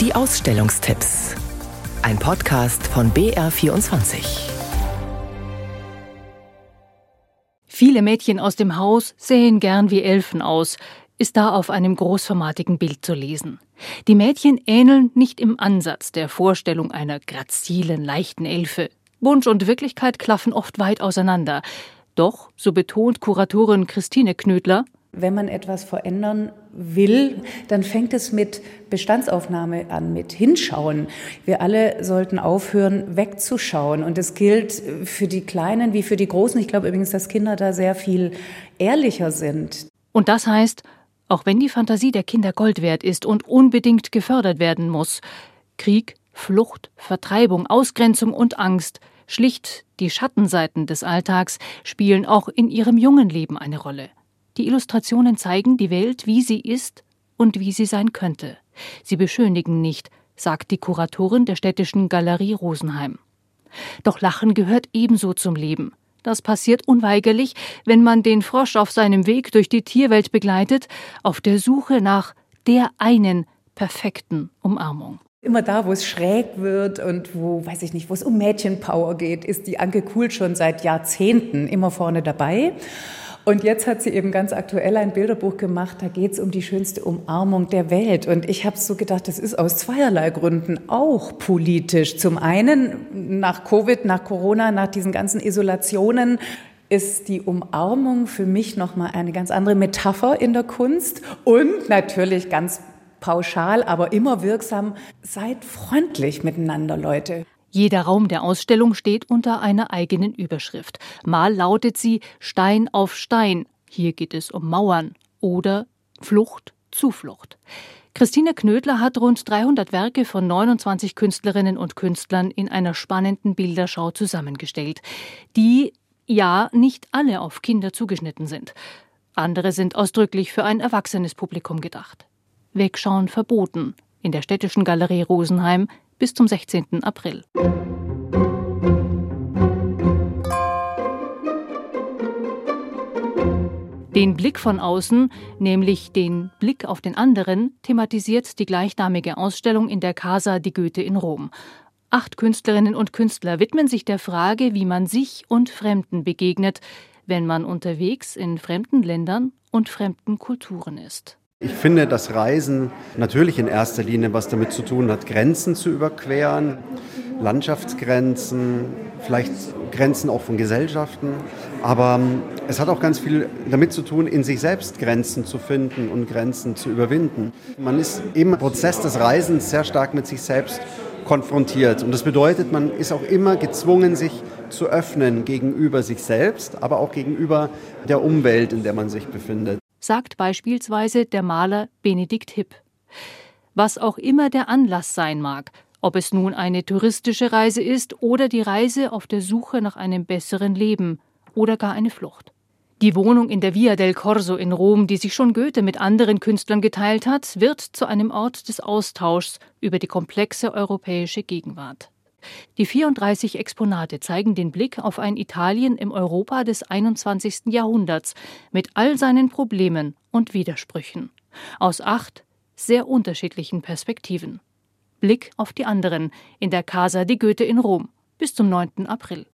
Die Ausstellungstipps. Ein Podcast von BR24. Viele Mädchen aus dem Haus sehen gern wie Elfen aus, ist da auf einem großformatigen Bild zu lesen. Die Mädchen ähneln nicht im Ansatz der Vorstellung einer grazilen, leichten Elfe. Wunsch und Wirklichkeit klaffen oft weit auseinander. Doch, so betont Kuratorin Christine Knödler, wenn man etwas verändern will, dann fängt es mit Bestandsaufnahme an, mit Hinschauen. Wir alle sollten aufhören, wegzuschauen. Und das gilt für die Kleinen wie für die Großen. Ich glaube übrigens, dass Kinder da sehr viel ehrlicher sind. Und das heißt, auch wenn die Fantasie der Kinder Gold wert ist und unbedingt gefördert werden muss, Krieg, Flucht, Vertreibung, Ausgrenzung und Angst, schlicht die Schattenseiten des Alltags, spielen auch in ihrem jungen Leben eine Rolle. Die Illustrationen zeigen die Welt, wie sie ist und wie sie sein könnte. Sie beschönigen nicht, sagt die Kuratorin der städtischen Galerie Rosenheim. Doch Lachen gehört ebenso zum Leben. Das passiert unweigerlich, wenn man den Frosch auf seinem Weg durch die Tierwelt begleitet, auf der Suche nach der einen perfekten Umarmung. Immer da, wo es schräg wird und wo, weiß ich nicht, wo es um Mädchenpower geht, ist die Anke Kuhl schon seit Jahrzehnten immer vorne dabei. Und jetzt hat sie eben ganz aktuell ein Bilderbuch gemacht, da geht es um die schönste Umarmung der Welt. Und ich habe so gedacht, das ist aus zweierlei Gründen auch politisch. Zum einen nach Covid, nach Corona, nach diesen ganzen Isolationen ist die Umarmung für mich nochmal eine ganz andere Metapher in der Kunst und natürlich ganz pauschal, aber immer wirksam. Seid freundlich miteinander, Leute. Jeder Raum der Ausstellung steht unter einer eigenen Überschrift. Mal lautet sie Stein auf Stein. Hier geht es um Mauern oder Flucht, Zuflucht. Christine Knödler hat rund 300 Werke von 29 Künstlerinnen und Künstlern in einer spannenden Bilderschau zusammengestellt, die ja nicht alle auf Kinder zugeschnitten sind. Andere sind ausdrücklich für ein erwachsenes Publikum gedacht. Wegschauen verboten in der Städtischen Galerie Rosenheim bis zum 16. April. Den Blick von außen, nämlich den Blick auf den anderen, thematisiert die gleichnamige Ausstellung in der Casa di Goethe in Rom. Acht Künstlerinnen und Künstler widmen sich der Frage, wie man sich und Fremden begegnet, wenn man unterwegs in fremden Ländern und fremden Kulturen ist. Ich finde, dass Reisen natürlich in erster Linie was damit zu tun hat, Grenzen zu überqueren, Landschaftsgrenzen, vielleicht Grenzen auch von Gesellschaften. Aber ähm, es hat auch ganz viel damit zu tun, in sich selbst Grenzen zu finden und Grenzen zu überwinden. Man ist im Prozess des Reisens sehr stark mit sich selbst konfrontiert. Und das bedeutet, man ist auch immer gezwungen, sich zu öffnen gegenüber sich selbst, aber auch gegenüber der Umwelt, in der man sich befindet sagt beispielsweise der Maler Benedikt Hipp. Was auch immer der Anlass sein mag, ob es nun eine touristische Reise ist oder die Reise auf der Suche nach einem besseren Leben oder gar eine Flucht. Die Wohnung in der Via del Corso in Rom, die sich schon Goethe mit anderen Künstlern geteilt hat, wird zu einem Ort des Austauschs über die komplexe europäische Gegenwart. Die 34 Exponate zeigen den Blick auf ein Italien im Europa des 21. Jahrhunderts mit all seinen Problemen und Widersprüchen. Aus acht sehr unterschiedlichen Perspektiven. Blick auf die anderen in der Casa di Goethe in Rom bis zum 9. April.